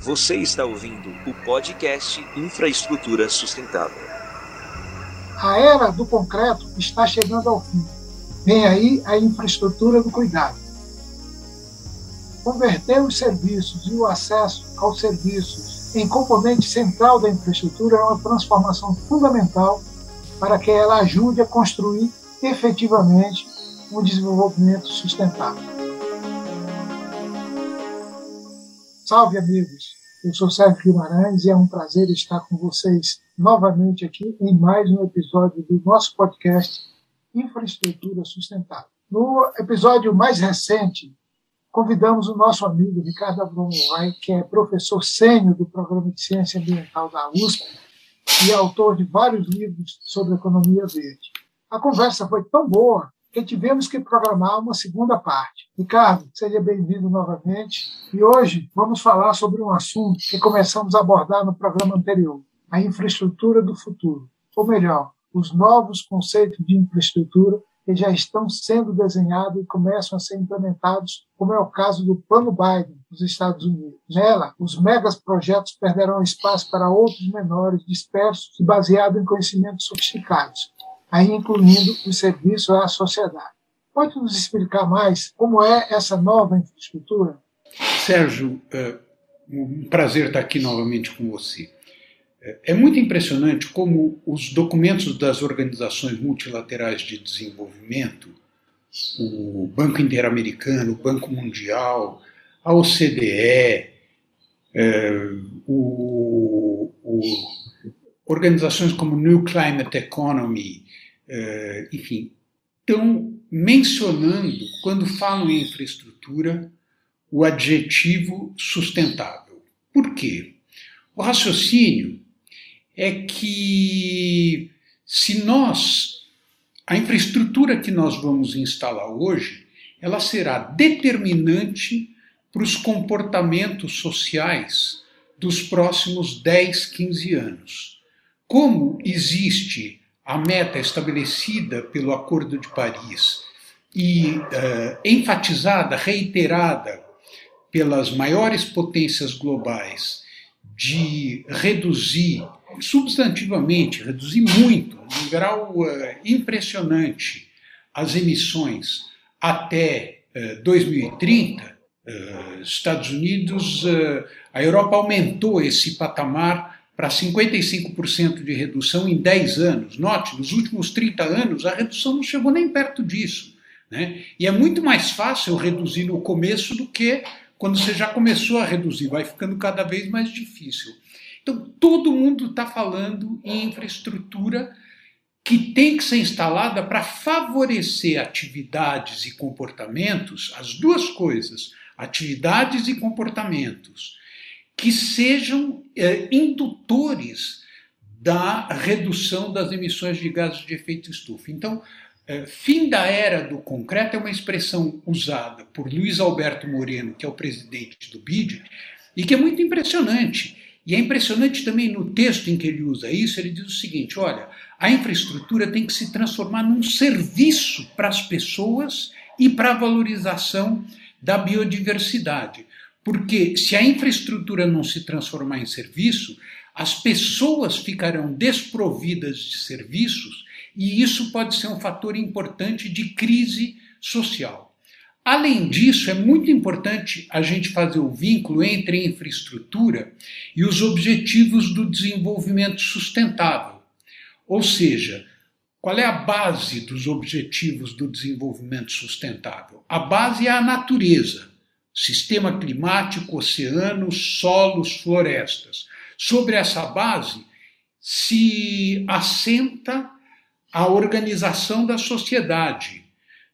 Você está ouvindo o podcast Infraestrutura Sustentável. A era do concreto está chegando ao fim. Vem aí a infraestrutura do cuidado. Converter os serviços e o acesso aos serviços em componente central da infraestrutura é uma transformação fundamental para que ela ajude a construir efetivamente um desenvolvimento sustentável. Salve, amigos! Eu sou Sérgio Guimarães e é um prazer estar com vocês novamente aqui em mais um episódio do nosso podcast Infraestrutura Sustentável. No episódio mais recente, convidamos o nosso amigo Ricardo Abromovai, que é professor sênior do Programa de Ciência Ambiental da USP e autor de vários livros sobre economia verde. A conversa foi tão boa que tivemos que programar uma segunda parte. Ricardo, seja bem-vindo novamente. E hoje vamos falar sobre um assunto que começamos a abordar no programa anterior: a infraestrutura do futuro. Ou melhor, os novos conceitos de infraestrutura que já estão sendo desenhados e começam a ser implementados, como é o caso do Plano Biden nos Estados Unidos. Nela, os megas projetos perderão espaço para outros menores, dispersos e baseados em conhecimentos sofisticados aí incluindo o serviço à sociedade. Pode nos explicar mais como é essa nova infraestrutura? Sérgio, é um prazer estar aqui novamente com você. É muito impressionante como os documentos das organizações multilaterais de desenvolvimento, o Banco Interamericano, o Banco Mundial, a OCDE, é, o, o, organizações como New Climate Economy, uh, enfim, estão mencionando, quando falam em infraestrutura, o adjetivo sustentável. Por quê? O raciocínio é que se nós, a infraestrutura que nós vamos instalar hoje, ela será determinante para os comportamentos sociais dos próximos 10, 15 anos. Como existe a meta estabelecida pelo Acordo de Paris e uh, enfatizada, reiterada pelas maiores potências globais de reduzir substantivamente, reduzir muito, num grau uh, impressionante, as emissões até uh, 2030, Estados Unidos, a Europa aumentou esse patamar para 55% de redução em 10 anos. Note, nos últimos 30 anos a redução não chegou nem perto disso. Né? E é muito mais fácil reduzir no começo do que quando você já começou a reduzir, vai ficando cada vez mais difícil. Então, todo mundo está falando em infraestrutura que tem que ser instalada para favorecer atividades e comportamentos, as duas coisas, atividades e comportamentos, que sejam é, indutores da redução das emissões de gases de efeito estufa. Então, é, fim da era do concreto é uma expressão usada por Luiz Alberto Moreno, que é o presidente do BID, e que é muito impressionante. E é impressionante também no texto em que ele usa isso, ele diz o seguinte: olha, a infraestrutura tem que se transformar num serviço para as pessoas e para a valorização da biodiversidade. Porque se a infraestrutura não se transformar em serviço, as pessoas ficarão desprovidas de serviços e isso pode ser um fator importante de crise social. Além disso, é muito importante a gente fazer o vínculo entre infraestrutura e os objetivos do desenvolvimento sustentável. Ou seja, qual é a base dos objetivos do desenvolvimento sustentável? A base é a natureza sistema climático, oceanos, solos, florestas. Sobre essa base se assenta a organização da sociedade,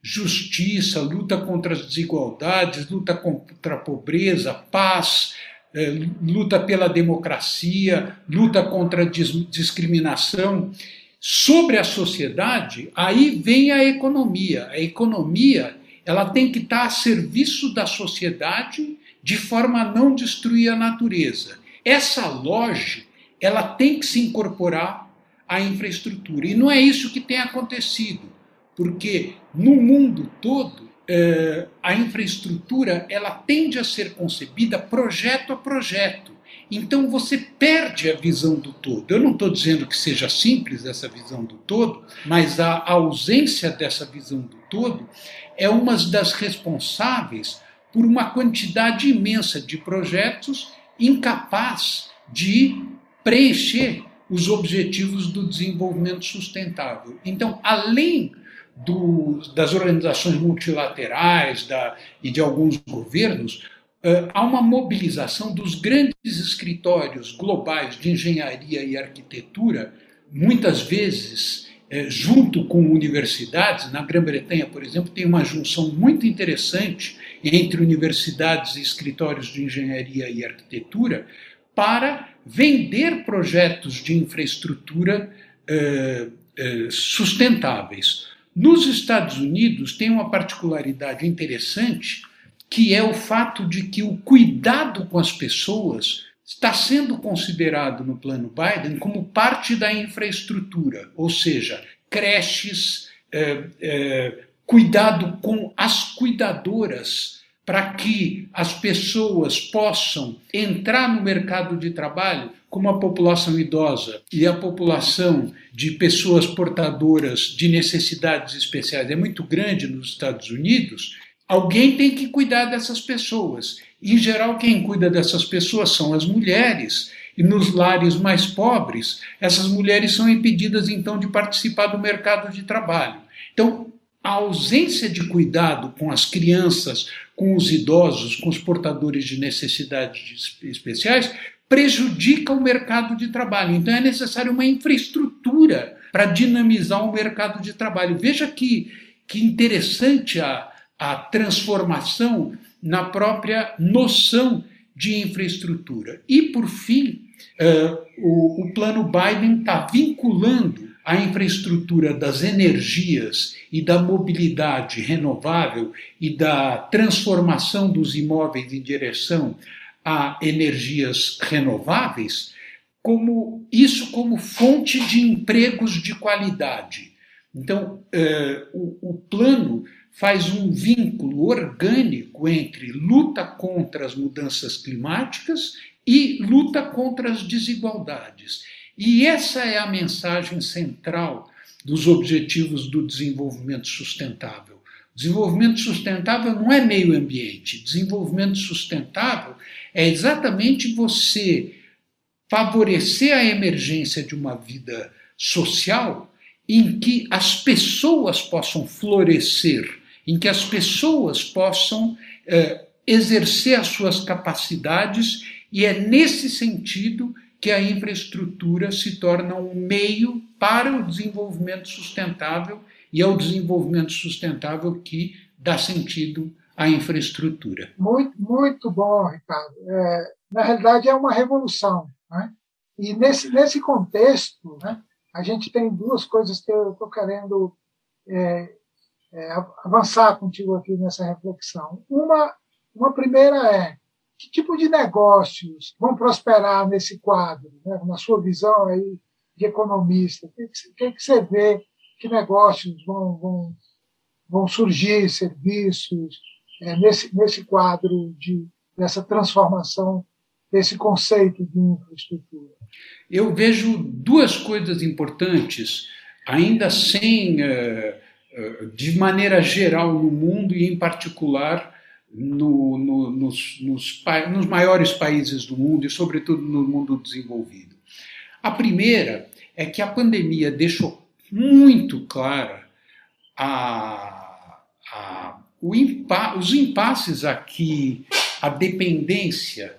justiça, luta contra as desigualdades, luta contra a pobreza, paz, eh, luta pela democracia, luta contra a discriminação. Sobre a sociedade, aí vem a economia. A economia ela tem que estar a serviço da sociedade de forma a não destruir a natureza. Essa lógica, ela tem que se incorporar à infraestrutura. E não é isso que tem acontecido, porque no mundo todo eh, a infraestrutura ela tende a ser concebida projeto a projeto. Então você perde a visão do todo. Eu não estou dizendo que seja simples essa visão do todo, mas a ausência dessa visão do todo é uma das responsáveis por uma quantidade imensa de projetos incapaz de preencher os objetivos do desenvolvimento sustentável. Então, além do, das organizações multilaterais da, e de alguns governos, uh, há uma mobilização dos grandes escritórios globais de engenharia e arquitetura, muitas vezes uh, junto com universidades. Na Grã-Bretanha, por exemplo, tem uma junção muito interessante entre universidades e escritórios de engenharia e arquitetura para vender projetos de infraestrutura uh, sustentáveis. Nos Estados Unidos tem uma particularidade interessante, que é o fato de que o cuidado com as pessoas está sendo considerado no plano Biden como parte da infraestrutura, ou seja, creches, é, é, cuidado com as cuidadoras para que as pessoas possam entrar no mercado de trabalho como a população idosa e a população de pessoas portadoras de necessidades especiais é muito grande nos Estados Unidos, alguém tem que cuidar dessas pessoas. Em geral, quem cuida dessas pessoas são as mulheres. E nos lares mais pobres, essas mulheres são impedidas então de participar do mercado de trabalho. Então, a ausência de cuidado com as crianças, com os idosos, com os portadores de necessidades especiais, prejudica o mercado de trabalho. Então é necessário uma infraestrutura para dinamizar o mercado de trabalho. Veja que, que interessante a, a transformação na própria noção de infraestrutura. E, por fim, o, o plano Biden está vinculando a infraestrutura das energias e da mobilidade renovável e da transformação dos imóveis em direção a energias renováveis, como isso como fonte de empregos de qualidade. Então, eh, o, o plano faz um vínculo orgânico entre luta contra as mudanças climáticas e luta contra as desigualdades. E essa é a mensagem central dos Objetivos do Desenvolvimento Sustentável. Desenvolvimento sustentável não é meio ambiente. Desenvolvimento sustentável é exatamente você favorecer a emergência de uma vida social em que as pessoas possam florescer, em que as pessoas possam eh, exercer as suas capacidades, e é nesse sentido que a infraestrutura se torna um meio para o desenvolvimento sustentável e é o desenvolvimento sustentável que dá sentido à infraestrutura. Muito, muito bom, Ricardo. É, na realidade, é uma revolução. Né? E nesse, nesse contexto, né, a gente tem duas coisas que eu estou querendo é, é, avançar contigo aqui nessa reflexão. Uma, uma primeira é que tipo de negócios vão prosperar nesse quadro, né? na sua visão aí de economista? O que, que, que você vê? Que negócios vão, vão, vão surgir, serviços, é, nesse, nesse quadro de, dessa transformação desse conceito de infraestrutura? Eu vejo duas coisas importantes, ainda sem, eh, de maneira geral no mundo e em particular no, no, nos, nos, nos maiores países do mundo e, sobretudo, no mundo desenvolvido. A primeira é que a pandemia deixou muito clara a, a, impa, os impasses aqui, a dependência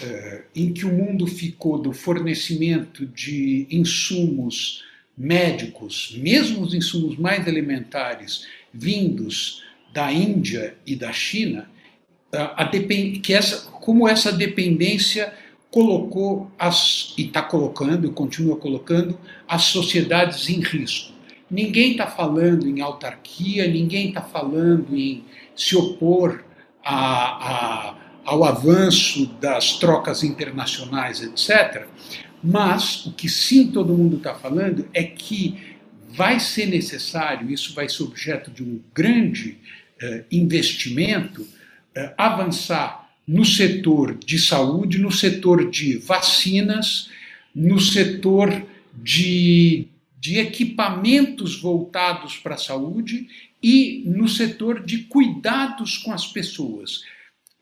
eh, em que o mundo ficou do fornecimento de insumos médicos, mesmo os insumos mais elementares, vindos da Índia e da China, a, que essa, como essa dependência colocou as, e está colocando, continua colocando, as sociedades em risco. Ninguém está falando em autarquia, ninguém está falando em se opor a, a, ao avanço das trocas internacionais, etc. Mas o que sim todo mundo está falando é que vai ser necessário, isso vai ser objeto de um grande uh, investimento, uh, avançar no setor de saúde, no setor de vacinas, no setor de, de equipamentos voltados para a saúde e no setor de cuidados com as pessoas.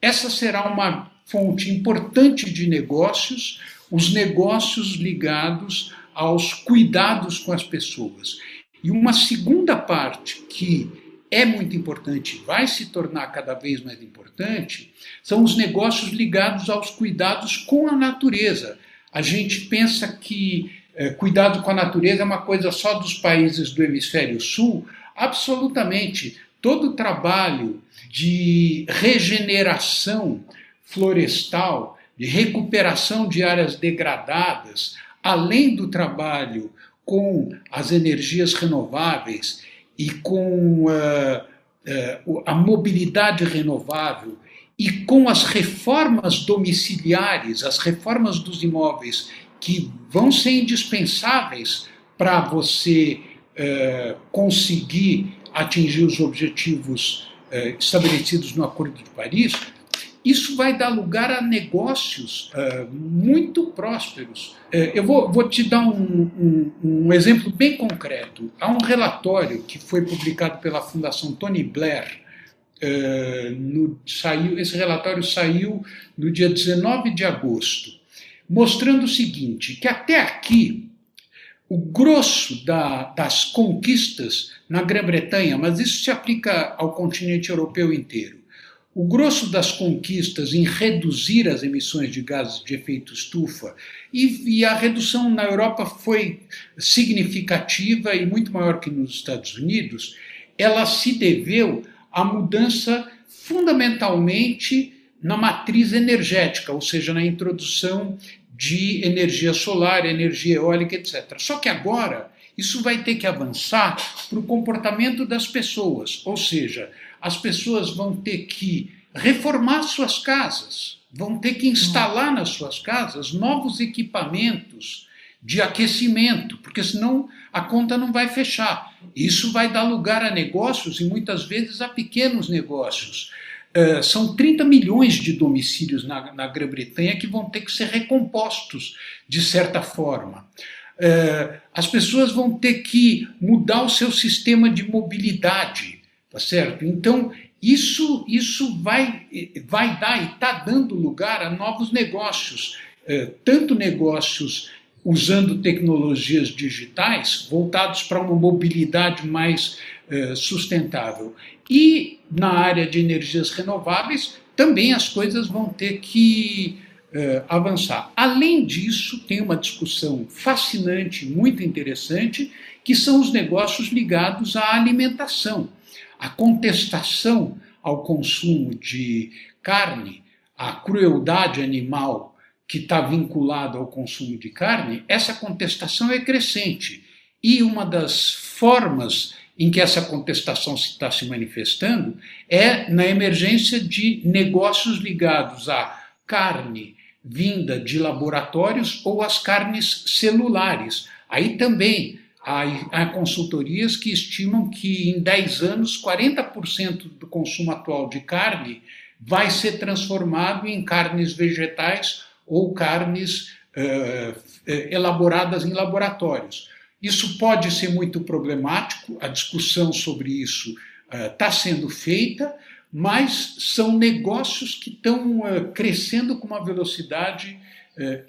Essa será uma fonte importante de negócios, os negócios ligados aos cuidados com as pessoas. E uma segunda parte que é muito importante, vai se tornar cada vez mais importante, são os negócios ligados aos cuidados com a natureza. A gente pensa que é, cuidado com a natureza é uma coisa só dos países do hemisfério sul. Absolutamente. Todo o trabalho de regeneração florestal, de recuperação de áreas degradadas, além do trabalho com as energias renováveis e com uh, uh, a mobilidade renovável e com as reformas domiciliares, as reformas dos imóveis que vão ser indispensáveis para você uh, conseguir atingir os objetivos estabelecidos no Acordo de Paris, isso vai dar lugar a negócios uh, muito prósperos. Uh, eu vou, vou, te dar um, um, um, exemplo bem concreto. Há um relatório que foi publicado pela Fundação Tony Blair. Uh, no, saiu, esse relatório saiu no dia 19 de agosto, mostrando o seguinte: que até aqui o grosso da, das conquistas na Grã-Bretanha, mas isso se aplica ao continente europeu inteiro o grosso das conquistas em reduzir as emissões de gases de efeito estufa, e, e, a redução na Europa foi significativa e muito maior que nos Estados Unidos, ela se deveu à mudança fundamentalmente na matriz energética, ou seja, na introdução de energia solar, energia eólica, etc. Só que agora isso vai ter que avançar para o comportamento das pessoas, ou seja, as pessoas vão ter que reformar suas casas, vão ter que instalar nas suas casas novos equipamentos de aquecimento, porque senão a conta não vai fechar. Isso vai dar lugar a negócios e muitas vezes a pequenos negócios. Uh, são 30 milhões de domicílios na, na Grã-Bretanha que vão ter que ser recompostos de certa forma. Uh, as pessoas vão ter que mudar o seu sistema de mobilidade Tá certo? Então, isso, isso vai, vai dar e está dando lugar a novos negócios, é, tanto negócios usando tecnologias digitais voltados para uma mobilidade mais é, sustentável. E na área de energias renováveis, também as coisas vão ter que é, avançar. Além disso, tem uma discussão fascinante, muito interessante, que são os negócios ligados à alimentação a contestação ao consumo de carne, a crueldade animal que está vinculada ao consumo de carne, essa contestação é crescente. E uma das formas em que essa contestação está se manifestando é na emergência de negócios ligados à carne vinda de laboratórios ou às carnes celulares. Aí também Há, consultorias que estimam que em 10 anos 40% do consumo atual de carne vai ser transformado em carnes vegetais ou carnes uh, elaboradas em laboratórios. Isso pode ser muito problemático, a discussão sobre isso está uh, sendo feita, mas são negócios que estão uh, crescendo com uma velocidade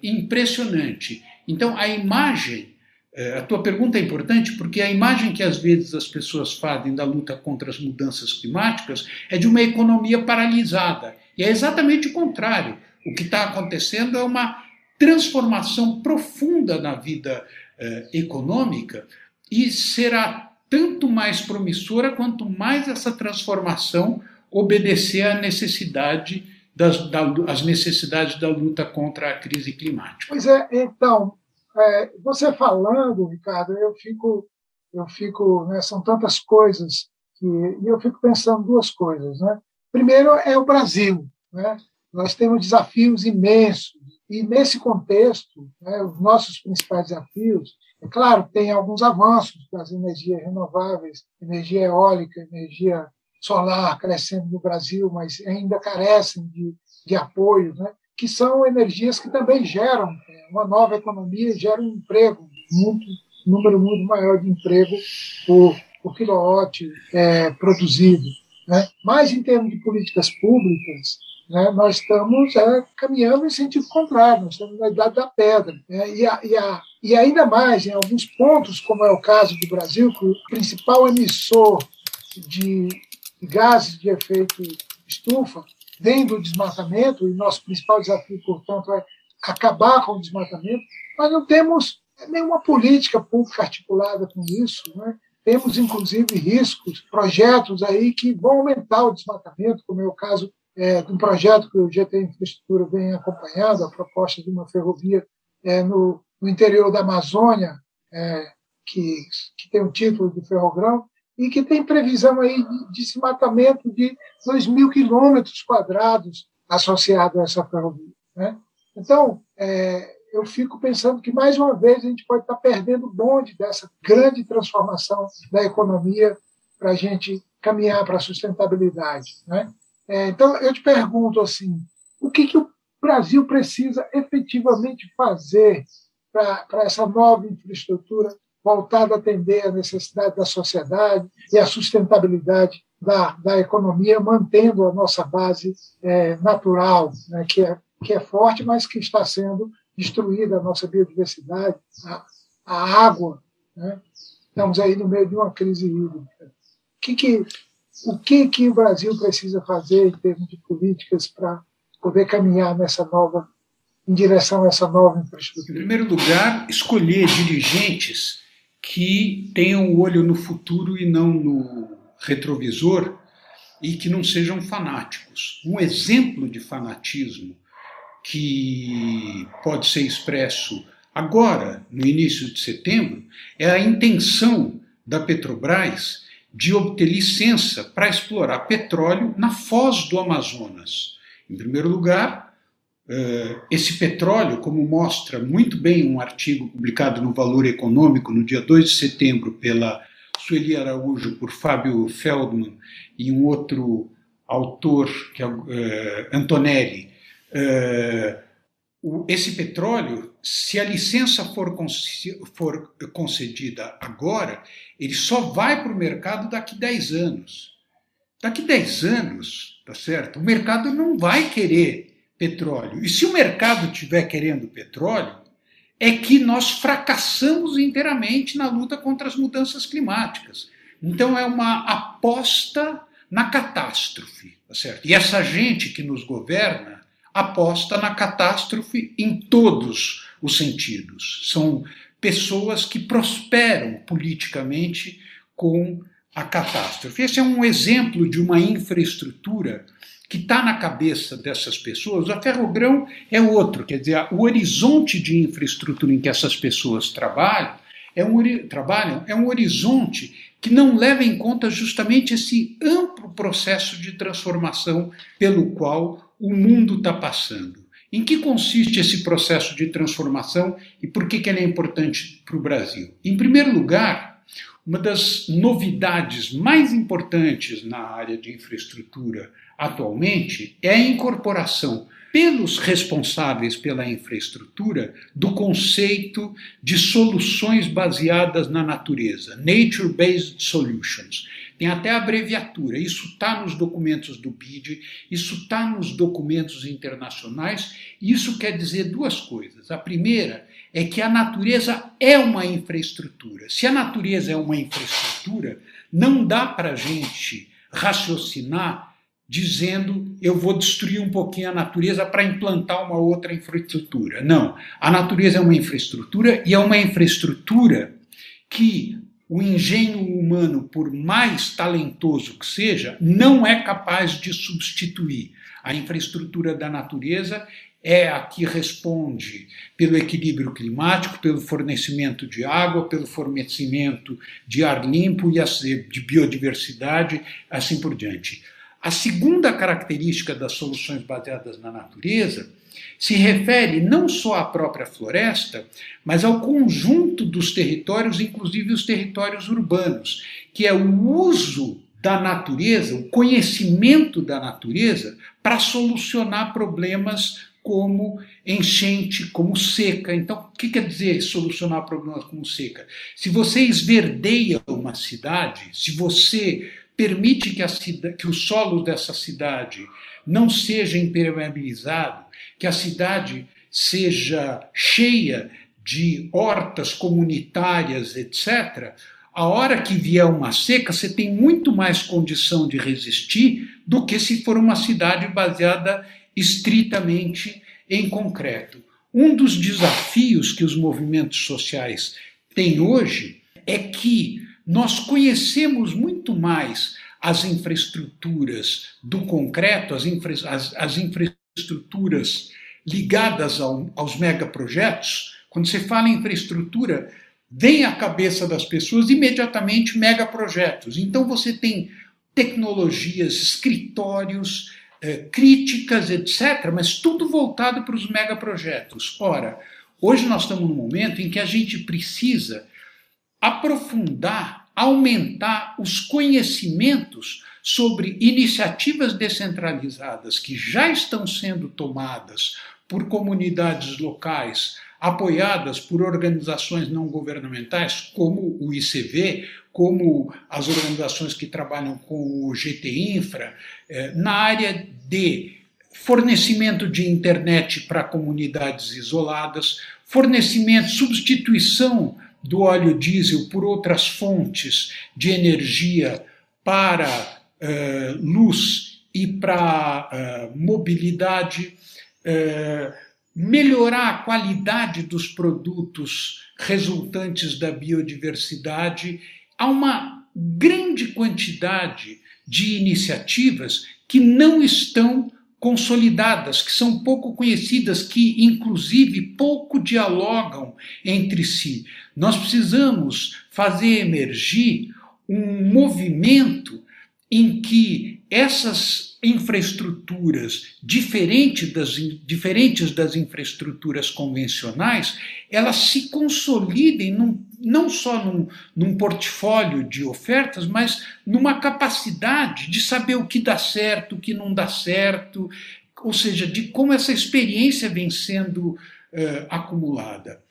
impressionante. Então, a imagem é, a tua pergunta é importante porque a imagem que às vezes as pessoas fazem da luta contra as mudanças climáticas é de uma economia paralisada. E é exatamente o contrário. O que está acontecendo é uma transformação profunda na vida eh, econômica e será tanto mais promissora quanto mais essa transformação obedecer à necessidade das, da, às necessidades da luta contra a crise climática. Pois é, então, é, você falando, Ricardo, eu fico, eu fico, né, são tantas coisas que e eu fico pensando duas coisas, né? Primeiro é o Brasil, né? Nós temos desafios imensos e nesse contexto, né, os nossos principais desafios, é claro, tem alguns avanços das energias renováveis, energia eólica, energia solar crescendo no Brasil, mas ainda carecem de de apoio, né? que são energias que também geram é, uma nova economia, geram um emprego, muito, um número muito maior de emprego por, por quilowatt é, produzido. Né? Mas, em termos de políticas públicas, né, nós estamos é, caminhando em sentido contrário, nós estamos na idade da pedra. Né? E, a, e, a, e ainda mais, em alguns pontos, como é o caso do Brasil, que o principal emissor de gases de efeito estufa vem do desmatamento, e nosso principal desafio, portanto, é acabar com o desmatamento, nós não temos nenhuma política pública articulada com isso. Né? Temos, inclusive, riscos, projetos aí que vão aumentar o desmatamento, como é o caso é, de um projeto que o GT Infraestrutura vem acompanhando, a proposta de uma ferrovia é, no, no, interior da Amazônia, é, que, que tem o título de Ferrogrão, e que tem previsão aí de desmatamento de 2 mil quilômetros quadrados associado a essa ferrovia. Né? Então, é, eu fico pensando que, mais uma vez, a gente pode estar perdendo o bonde dessa grande transformação da economia para a gente caminhar para a sustentabilidade. Né? É, então, eu te pergunto assim, o que, que o Brasil precisa efetivamente fazer para essa nova infraestrutura voltada a atender a necessidade da sociedade e a sustentabilidade da, da economia, mantendo a nossa base é, natural, né, que, é, que é forte, mas que está sendo destruída a nossa biodiversidade, a, a água. Né? Estamos aí no meio de uma crise hídrica. O que, que, o que, que o Brasil precisa fazer em termos de políticas para poder caminhar nessa nova em direção a essa nova infraestrutura? Em primeiro lugar, escolher dirigentes que tenham o olho no futuro e não no retrovisor e que não sejam fanáticos. Um exemplo de fanatismo que pode ser expresso agora, no início de setembro, é a intenção da Petrobras de obter licença para explorar petróleo na foz do Amazonas. Em primeiro lugar, esse petróleo, como mostra muito bem um artigo publicado no Valor Econômico no dia 2 de setembro pela Sueli Araújo, por Fábio Feldman e um outro autor, que é uh, Antonelli, uh, esse petróleo, se a licença for, for concedida agora, ele só vai para o mercado daqui 10 anos. Daqui 10 anos, tá certo? O mercado não vai querer petróleo. E se o mercado estiver querendo petróleo, é que nós fracassamos inteiramente na luta contra as mudanças climáticas. Então é uma aposta na catástrofe, tá certo? E essa gente que nos governa aposta na catástrofe em todos os sentidos. São pessoas que prosperam politicamente com a catástrofe. Esse é um exemplo de uma infraestrutura que está na cabeça dessas pessoas, a Ferrogrão é outro, quer dizer, o horizonte de infraestrutura em que essas pessoas trabalham é um, trabalham é um horizonte que não leva em conta justamente esse amplo processo de transformação pelo qual o mundo está passando. Em que consiste esse processo de transformação e por que, que ele é importante para o Brasil? Em primeiro lugar, uma das novidades mais importantes na área de infraestrutura atualmente é a incorporação pelos responsáveis pela infraestrutura do conceito de soluções baseadas na natureza, Nature-Based Solutions. Tem até abreviatura, isso está nos documentos do BID, isso está nos documentos internacionais, e isso quer dizer duas coisas. A primeira é que a natureza é uma infraestrutura. Se a natureza é uma infraestrutura, não dá para a gente raciocinar dizendo eu vou destruir um pouquinho a natureza para implantar uma outra infraestrutura. Não. A natureza é uma infraestrutura e é uma infraestrutura que o engenho humano, por mais talentoso que seja, não é capaz de substituir. A infraestrutura da natureza é a que responde pelo equilíbrio climático, pelo fornecimento de água, pelo fornecimento de ar limpo e de biodiversidade, assim por diante. A segunda característica das soluções baseadas na natureza se refere não só à própria floresta, mas ao conjunto dos territórios, inclusive os territórios urbanos, que é o uso da natureza, o conhecimento da natureza, para solucionar problemas como enchente, como seca. Então, o que quer dizer solucionar problemas como seca? Se você esverdeia uma cidade, se você permite que, a que o solo dessa cidade não seja impermeabilizado, que a cidade seja cheia de hortas comunitárias, etc., a hora que vier uma seca, você tem muito mais condição de resistir do que se for uma cidade baseada estritamente em concreto. Um dos desafios que os movimentos sociais têm hoje é que nós conhecemos muito mais as infraestruturas do concreto, as, infra, as, as infraestruturas ligadas ao, aos megaprojetos. Quando você fala em infraestrutura, vem à cabeça das pessoas imediatamente megaprojetos. Então você tem tecnologias, escritórios, críticas, etc., mas tudo voltado para os megaprojetos. Ora, hoje nós estamos num momento em que a gente precisa aprofundar, aumentar os conhecimentos sobre iniciativas descentralizadas que já estão sendo tomadas por comunidades locais, apoiadas por organizações não governamentais, como o ICV, como as organizações que trabalham com o GT Infra, eh, na área de fornecimento de internet para comunidades isoladas, fornecimento, substituição do óleo diesel por outras fontes de energia para uh, luz e para uh, mobilidade, uh, melhorar a qualidade dos produtos resultantes da biodiversidade há uma grande quantidade de iniciativas que não estão consolidadas, que são pouco conhecidas, que inclusive pouco dialogam entre si. Nós precisamos fazer emergir um movimento em que essas infraestruturas, diferente das, diferentes das infraestruturas convencionais, elas se consolidem num não só num, num portfólio de ofertas, mas numa capacidade de saber o que dá certo, o que não dá certo, ou seja, de como essa experiência vem sendo uh, acumulada.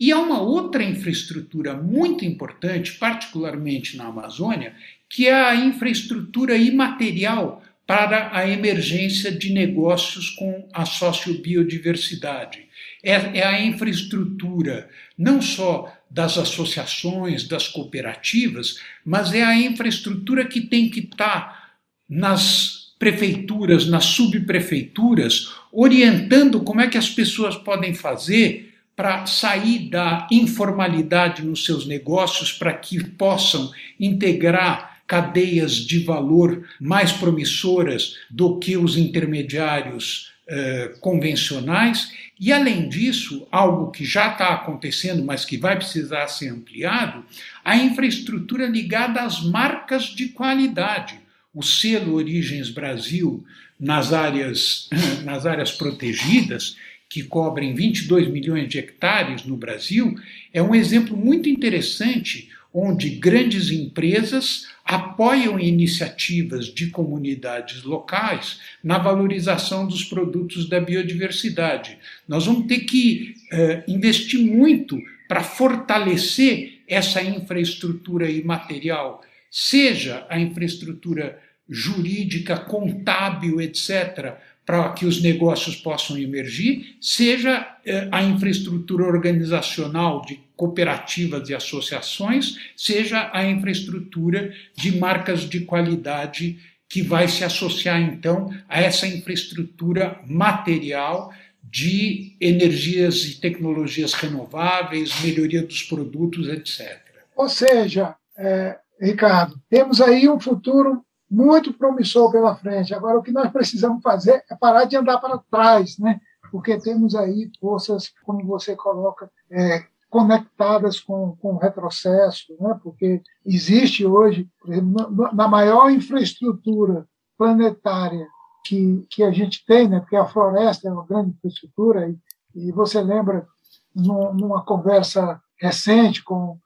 E há uma outra infraestrutura muito importante, particularmente na Amazônia, que é a infraestrutura imaterial para a emergência de negócios com a sociobiodiversidade. É, é a infraestrutura não só das associações, das cooperativas, mas é a infraestrutura que tem que estar nas prefeituras, nas subprefeituras, orientando como é que as pessoas podem fazer para sair da informalidade nos seus negócios, para que possam integrar cadeias de valor mais promissoras do que os intermediários eh, convencionais e, além disso, algo que já está acontecendo, mas que vai precisar ser ampliado, a infraestrutura ligada às marcas de qualidade. O selo Origens Brasil nas áreas, nas áreas protegidas, que cobrem 22 milhões de hectares no Brasil, é um exemplo muito interessante onde grandes empresas apoiam iniciativas de comunidades locais na valorização dos produtos da biodiversidade. Nós vamos ter que eh, investir muito para fortalecer essa infraestrutura imaterial, seja a infraestrutura jurídica, contábil, etc., para que os negócios possam emergir, seja eh, a infraestrutura organizacional de cooperativas e associações, seja a infraestrutura de marcas de qualidade que vai se associar então a essa infraestrutura material de energias e tecnologias renováveis, melhoria dos produtos, etc. Ou seja, é, Ricardo, temos aí um futuro muito promissor pela frente. Agora, o que nós precisamos fazer é parar de andar para trás, né? porque temos aí forças, como você coloca, é, conectadas com, com o retrocesso, né? porque existe hoje, exemplo, na maior infraestrutura planetária que, que a gente tem, né? porque a floresta é uma grande infraestrutura, e, e você lembra, numa conversa recente com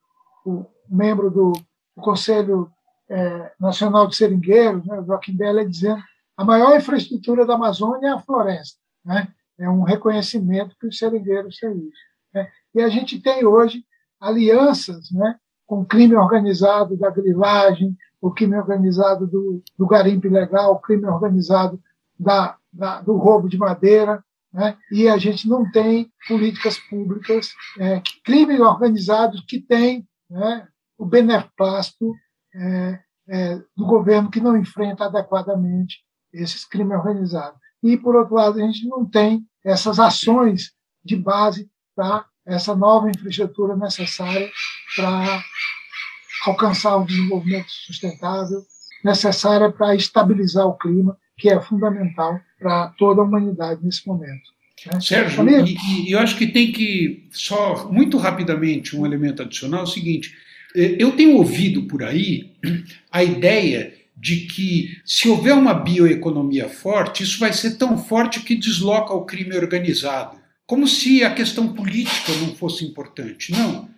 o membro do Conselho é, Nacional de Seringueiros, né, Joaquim Bela, dizendo a maior infraestrutura da Amazônia é a floresta. Né? É um reconhecimento que os seringueiros têm isso. Né? E a gente tem hoje alianças né, com o crime organizado da grilagem, o crime organizado do, do garimpo ilegal, o crime organizado da, da, do roubo de madeira, né? e a gente não tem políticas públicas, é, crime organizado que tem né, o beneplácito é, é, do governo que não enfrenta adequadamente esses crimes organizados. E, por outro lado, a gente não tem essas ações de base para essa nova infraestrutura necessária para alcançar o desenvolvimento sustentável, necessária para estabilizar o clima, que é fundamental para toda a humanidade nesse momento. Né? Sérgio, e, e, eu acho que tem que, só muito rapidamente, um elemento adicional, é o seguinte, eu tenho ouvido por aí a ideia de que se houver uma bioeconomia forte, isso vai ser tão forte que desloca o crime organizado. Como se a questão política não fosse importante. Não.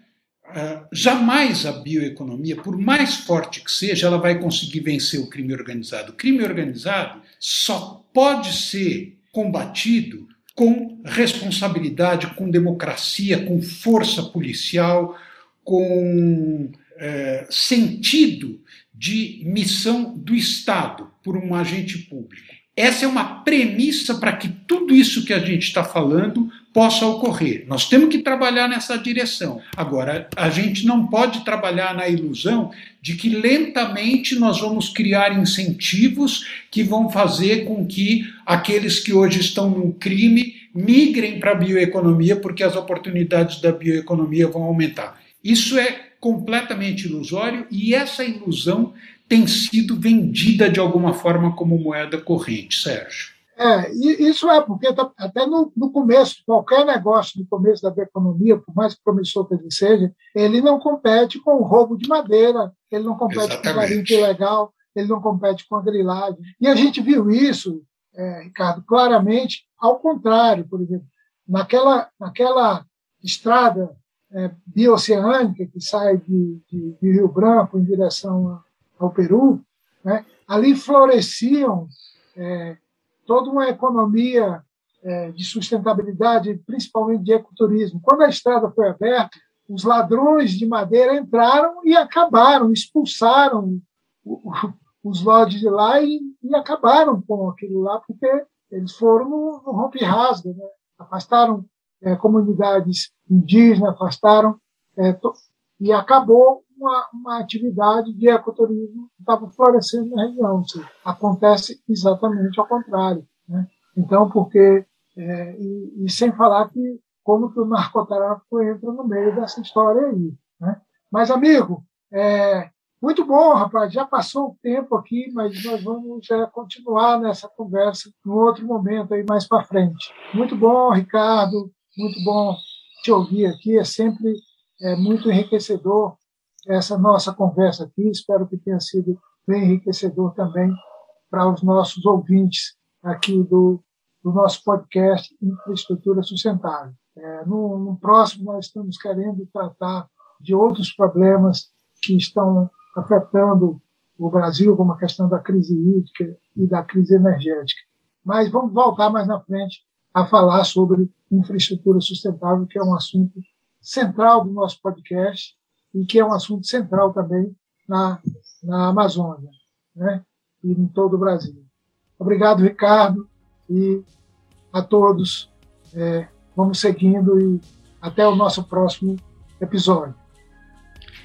Uh, jamais a bioeconomia, por mais forte que seja, ela vai conseguir vencer o crime organizado. O crime organizado só pode ser combatido com responsabilidade, com democracia, com força policial, com uh, sentido de missão do Estado por um agente público. Essa é uma premissa para que tudo isso que a gente está falando possa ocorrer. Nós temos que trabalhar nessa direção. Agora, a gente não pode trabalhar na ilusão de que lentamente nós vamos criar incentivos que vão fazer com que aqueles que hoje estão no crime migrem para a bioeconomia, porque as oportunidades da bioeconomia vão aumentar. Isso é completamente ilusório e essa ilusão tem sido vendida de alguma forma como moeda corrente, Sérgio. É, isso é, porque tá, até no, no, começo, qualquer negócio no começo da economia, por mais promissor que ele seja, ele não compete com o roubo de madeira, ele não compete Exatamente. com o garimpo ilegal, ele não compete com a grilagem. E a gente viu isso, é, Ricardo, claramente ao contrário, por exemplo, naquela, naquela estrada é, bioceânica que sai de, de, de, Rio Branco em direção ao Peru, né, ali floresciam é, toda uma economia é, de sustentabilidade, principalmente de ecoturismo. Quando a estrada foi aberta, os ladrões de madeira entraram e acabaram, expulsaram o, o, os lodes de lá e, e, acabaram com aquilo lá, porque eles foram no, no rompe-rasga, né? afastaram é, comunidades indígenas, afastaram, é, e acabou uma, uma, atividade de ecoturismo que estava florescendo na região. Seja, acontece exatamente ao contrário. Né? Então, porque, é, e, e, sem falar que como que o narcotráfico entra no meio dessa história aí. Né? Mas, amigo, é, muito bom, rapaz. Já passou o tempo aqui, mas nós vamos é, continuar nessa conversa em outro momento aí mais para frente. Muito bom, Ricardo. Muito bom te ouvir aqui. É sempre é, muito enriquecedor essa nossa conversa aqui. Espero que tenha sido bem enriquecedor também para os nossos ouvintes aqui do, do nosso podcast Infraestrutura Sustentável. É, no, no próximo, nós estamos querendo tratar de outros problemas que estão afetando o Brasil, como a questão da crise hídrica e da crise energética. Mas vamos voltar mais na frente a falar sobre infraestrutura sustentável, que é um assunto central do nosso podcast e que é um assunto central também na, na Amazônia né? e em todo o Brasil. Obrigado, Ricardo, e a todos. É, vamos seguindo e até o nosso próximo episódio.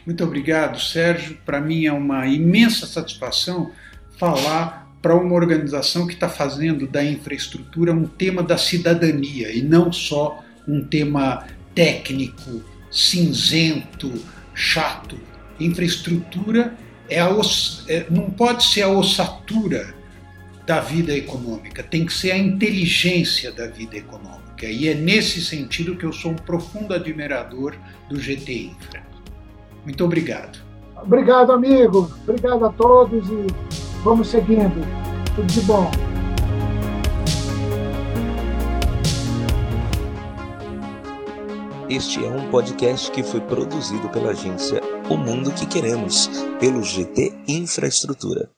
Muito obrigado, Sérgio. Para mim é uma imensa satisfação falar para uma organização que está fazendo da infraestrutura um tema da cidadania e não só um tema técnico, cinzento, chato. Infraestrutura é a é, não pode ser a ossatura da vida econômica, tem que ser a inteligência da vida econômica. E é nesse sentido que eu sou um profundo admirador do GT Infra. Muito obrigado. Obrigado, amigo. Obrigado a todos e vamos seguindo. Tudo de bom. Este é um podcast que foi produzido pela agência O Mundo que Queremos, pelo GT Infraestrutura.